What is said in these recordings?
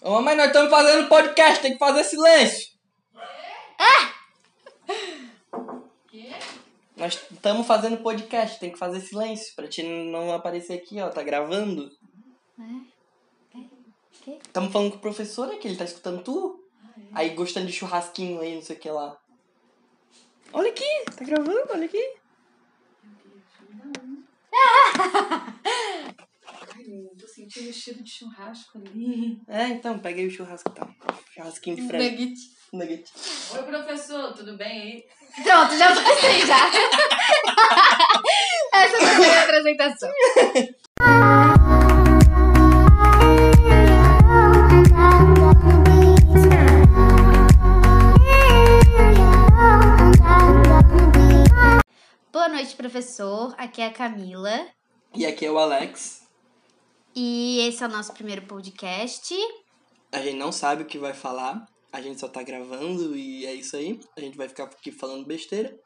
Ô, mamãe, nós estamos fazendo podcast, tem que fazer silêncio. Quê? Nós estamos fazendo podcast, tem que fazer silêncio pra te não aparecer aqui, ó. Tá gravando. Que? Estamos falando com o professor aqui, ele tá escutando tu. Aí gostando de churrasquinho aí, não sei o que lá. Olha aqui, tá gravando, olha aqui. Ai, eu tô sentindo o cheiro de churrasco ali. É, então, pega aí o churrasco, tá? Churrasquinho de frango. Nugget. Nugget. Oi, professor, tudo bem aí? Pronto, já passei já. Essa foi a minha apresentação. Boa noite, professor. Aqui é a Camila. E aqui é o Alex. E esse é o nosso primeiro podcast. A gente não sabe o que vai falar, a gente só tá gravando e é isso aí. A gente vai ficar aqui falando besteira.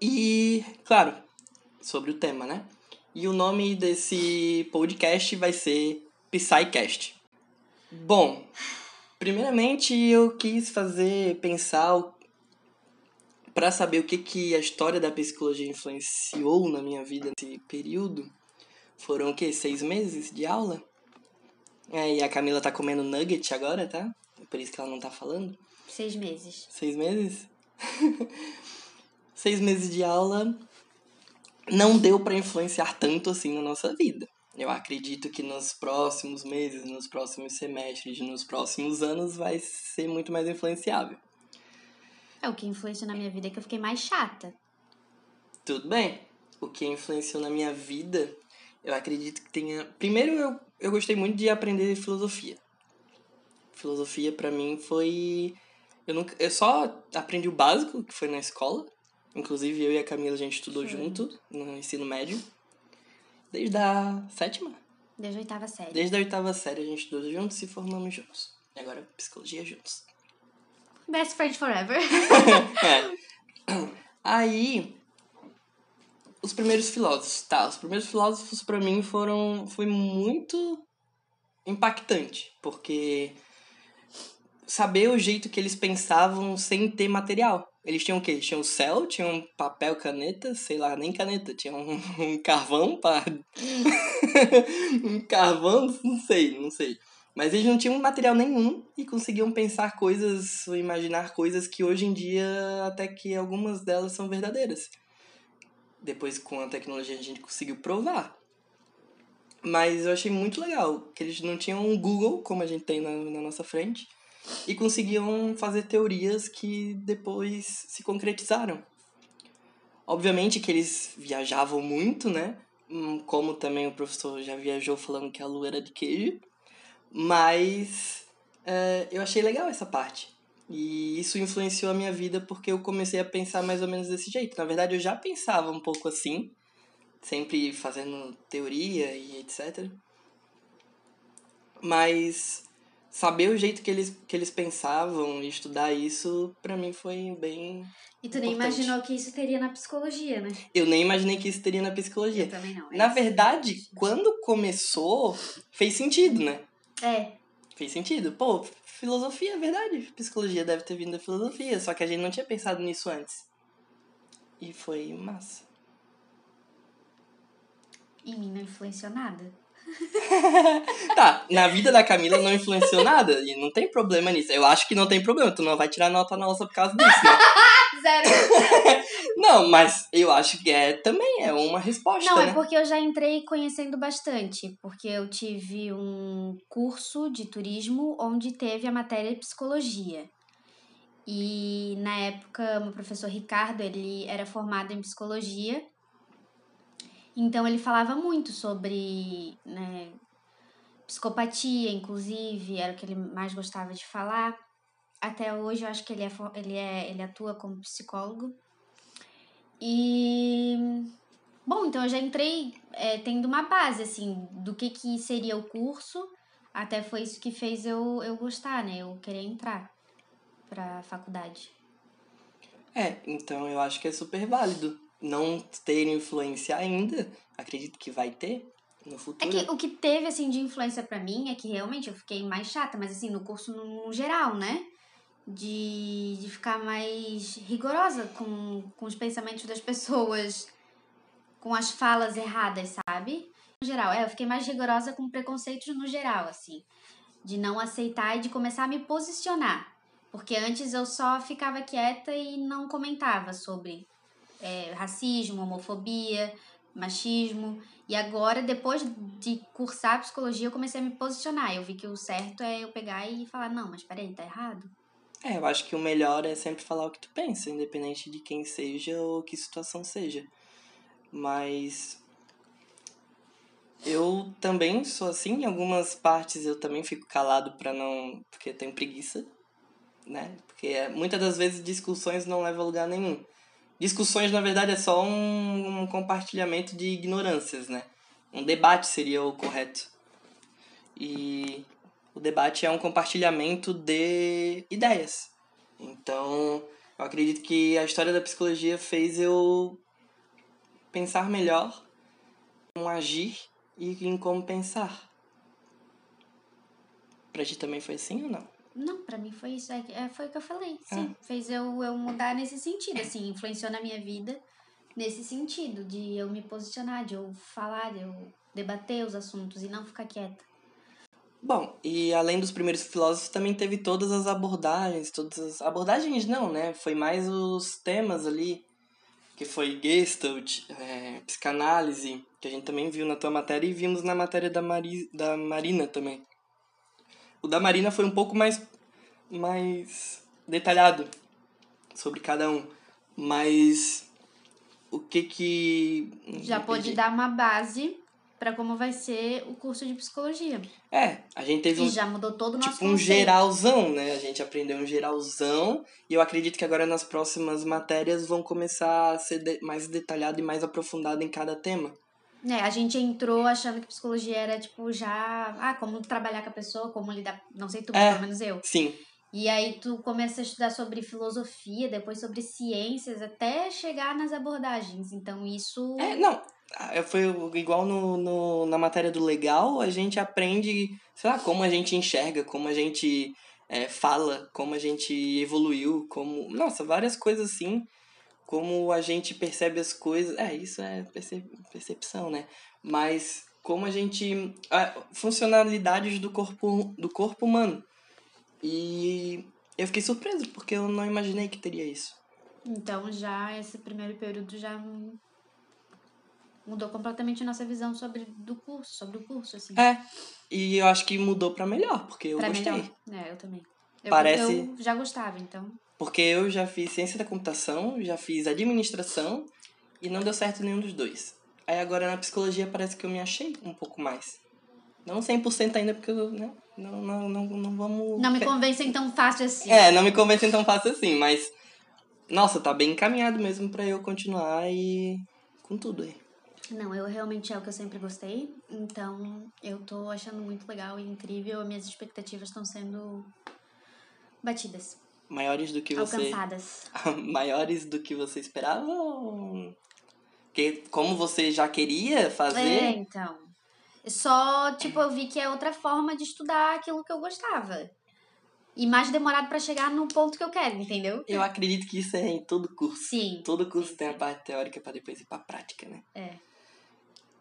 E, claro, sobre o tema, né? E o nome desse podcast vai ser Psycast. Bom, primeiramente eu quis fazer, pensar para saber o que, que a história da psicologia influenciou na minha vida nesse período. Foram o quê? Seis meses de aula? É, e a Camila tá comendo nugget agora, tá? É por isso que ela não tá falando. Seis meses. Seis meses? Seis meses de aula não deu pra influenciar tanto assim na nossa vida. Eu acredito que nos próximos meses, nos próximos semestres, nos próximos anos vai ser muito mais influenciável. É o que influenciou na minha vida é que eu fiquei mais chata. Tudo bem. O que influenciou na minha vida, eu acredito que tenha. Primeiro, eu, eu gostei muito de aprender filosofia. Filosofia, pra mim, foi. Eu, nunca... eu só aprendi o básico, que foi na escola. Inclusive, eu e a Camila, a gente estudou Foi. junto no ensino médio. Desde a sétima? Desde a oitava série. Desde a oitava série, a gente estudou juntos e formamos juntos. E agora, psicologia juntos. Best friend forever. É. Aí, os primeiros filósofos, tá? Os primeiros filósofos pra mim foram foi muito impactante, porque saber o jeito que eles pensavam sem ter material. Eles tinham o quê? Tinham o céu, tinham papel, caneta, sei lá, nem caneta, tinham um, um carvão para um carvão, não sei, não sei. Mas eles não tinham material nenhum e conseguiam pensar coisas, imaginar coisas que hoje em dia até que algumas delas são verdadeiras. Depois com a tecnologia a gente conseguiu provar. Mas eu achei muito legal que eles não tinham um Google como a gente tem na, na nossa frente e conseguiam fazer teorias que depois se concretizaram. Obviamente que eles viajavam muito, né? Hum, Como também o professor já viajou falando que a lua era de queijo. Mas é, eu achei legal essa parte. E isso influenciou a minha vida porque eu comecei a pensar mais ou menos desse jeito. Na verdade, eu já pensava um pouco assim, sempre fazendo teoria e etc. Mas saber o jeito que eles, que eles pensavam e estudar isso, pra mim foi bem. E tu nem Importante. imaginou que isso teria na psicologia, né? Eu nem imaginei que isso teria na psicologia. Eu também não. é Na isso. verdade, quando começou, fez sentido, né? É. Fez sentido. Pô, filosofia é verdade. Psicologia deve ter vindo da filosofia, só que a gente não tinha pensado nisso antes. E foi massa. Em mim não influenciou nada. Tá, na vida da Camila não influenciou nada e não tem problema nisso. Eu acho que não tem problema, tu não vai tirar nota nossa por causa disso, né? Zero. Não, mas eu acho que é também é uma resposta, Não, né? é porque eu já entrei conhecendo bastante. Porque eu tive um curso de turismo onde teve a matéria de psicologia. E na época, o professor Ricardo, ele era formado em psicologia. Então ele falava muito sobre né, psicopatia, inclusive, era o que ele mais gostava de falar. Até hoje eu acho que ele, é, ele, é, ele atua como psicólogo. E. Bom, então eu já entrei é, tendo uma base, assim, do que, que seria o curso. Até foi isso que fez eu, eu gostar, né? Eu querer entrar pra faculdade. É, então eu acho que é super válido. Não ter influência ainda, acredito que vai ter, no É futuro. que o que teve, assim, de influência pra mim é que realmente eu fiquei mais chata, mas assim, no curso no, no geral, né? De, de ficar mais rigorosa com, com os pensamentos das pessoas, com as falas erradas, sabe? No geral, é, eu fiquei mais rigorosa com preconceitos no geral, assim. De não aceitar e de começar a me posicionar. Porque antes eu só ficava quieta e não comentava sobre é, racismo, homofobia, machismo. E agora, depois de cursar psicologia, eu comecei a me posicionar. Eu vi que o certo é eu pegar e falar, não, mas peraí, tá errado. É, eu acho que o melhor é sempre falar o que tu pensa, independente de quem seja ou que situação seja. Mas eu também sou assim, em algumas partes eu também fico calado pra não, porque tenho preguiça, né? Porque é, muitas das vezes discussões não levam a lugar nenhum. Discussões, na verdade, é só um, um compartilhamento de ignorâncias, né? Um debate seria o correto. E o debate é um compartilhamento de ideias. Então, eu acredito que a história da psicologia fez eu pensar melhor como agir e em como pensar. Pra ti também foi assim ou não? Não, pra mim foi isso. É, é, foi o que eu falei. Sim, fez eu, eu mudar nesse sentido, assim, influenciou na minha vida nesse sentido, de eu me posicionar, de eu falar, de eu debater os assuntos e não ficar quieta. Bom, e além dos primeiros filósofos, também teve todas as abordagens, todas as... Abordagens não, né? Foi mais os temas ali, que foi Gestalt, é, psicanálise, que a gente também viu na tua matéria e vimos na matéria da, Mari... da Marina também. O da Marina foi um pouco mais, mais detalhado sobre cada um, mas o que que... Já pôde dar uma base pra como vai ser o curso de psicologia. É, a gente teve um... já mudou todo o nosso tipo um geralzão, né? A gente aprendeu um geralzão e eu acredito que agora nas próximas matérias vão começar a ser de- mais detalhado e mais aprofundado em cada tema. É, a gente entrou achando que psicologia era, tipo, já... Ah, como trabalhar com a pessoa, como lidar... Não sei tu, É. pelo menos eu. Sim, E aí tu começa a estudar sobre filosofia, depois sobre ciências, até chegar nas abordagens. Então isso... é, não, foi igual no, no, na matéria do legal, a gente aprende, sei lá, como a gente enxerga, como a gente é, fala, como a gente evoluiu, como, nossa, várias coisas assim, como a gente percebe as coisas, é, isso é perce- percepção, né? Mas como a gente, a, funcionalidades do corpo, do corpo humano. E eu fiquei surpreso, porque eu não imaginei que teria isso. Então já esse primeiro período já mudou completamente a nossa visão sobre do curso, sobre o curso, assim. É, e eu acho que mudou pra melhor, porque eu pra gostei. melhor. É, eu também. Eu, Parece- eu já gostava, então. Porque eu já fiz ciência da computação, já fiz administração e não deu certo nenhum dos dois. Aí agora na psicologia parece que eu me achei um pouco mais. Não 100% ainda, porque eu, né, não, não, não, não vamos... Não me convencem tão fácil assim. É, não me convencem tão fácil assim, mas... Nossa, tá bem encaminhado mesmo pra eu continuar e... Com tudo aí. Não, eu realmente é o que eu sempre gostei. Então, eu tô achando muito legal e incrível. Minhas expectativas estão sendo batidas, Maiores do que você... alcançadas. Maiores do que você esperava? ou- Porque como você já queria fazer... É, então. Só, tipo, eu vi que é outra forma de estudar aquilo que eu gostava. E mais demorado pra chegar no ponto que eu quero, entendeu? Eu acredito que isso é em todo curso. Sim. Todo curso Sim, tem a sim. parte teórica pra depois ir pra prática, né?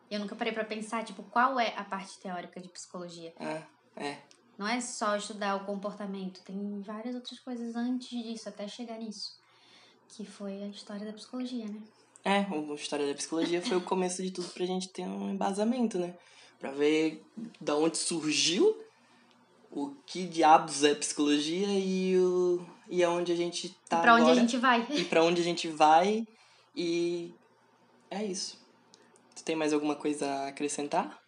Eu nunca parei pra pensar, tipo, qual é a parte teórica de psicologia. Ah, é. Não é só estudar o comportamento, tem várias outras coisas antes disso, até chegar nisso. Que foi a história da psicologia, né? É, a história da psicologia foi o começo de tudo pra gente ter um embasamento, né? Pra ver da onde surgiu, o que diabos é psicologia e, o, e aonde a gente tá pra onde a gente vai. E pra onde a gente vai. E é isso. Tu tem mais alguma coisa a acrescentar?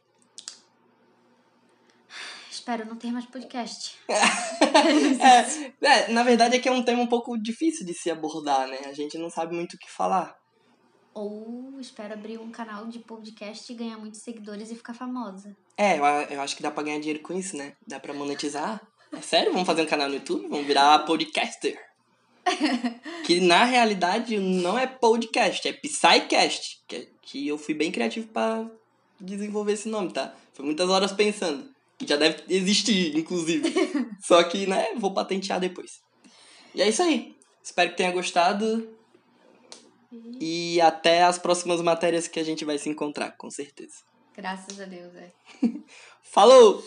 Espero não ter mais podcast. É, é, na verdade é que é um tema um pouco difícil de se abordar, né? A gente não sabe muito o que falar. Ou espero abrir um canal de podcast e ganhar muitos seguidores e ficar famosa. É, eu, eu acho que dá pra ganhar dinheiro com isso, né? Dá pra monetizar. É sério? Vamos fazer um canal no YouTube? Vamos virar podcaster. que na realidade não é podcast, é Psycast. Que, que eu fui bem criativo pra desenvolver esse nome, tá? Foi muitas horas pensando. Que já deve existir, inclusive. Só que, né, vou patentear depois. E é isso aí. Espero que tenha gostado. E até as próximas matérias que a gente vai se encontrar, com certeza. Graças a Deus, é. Falou!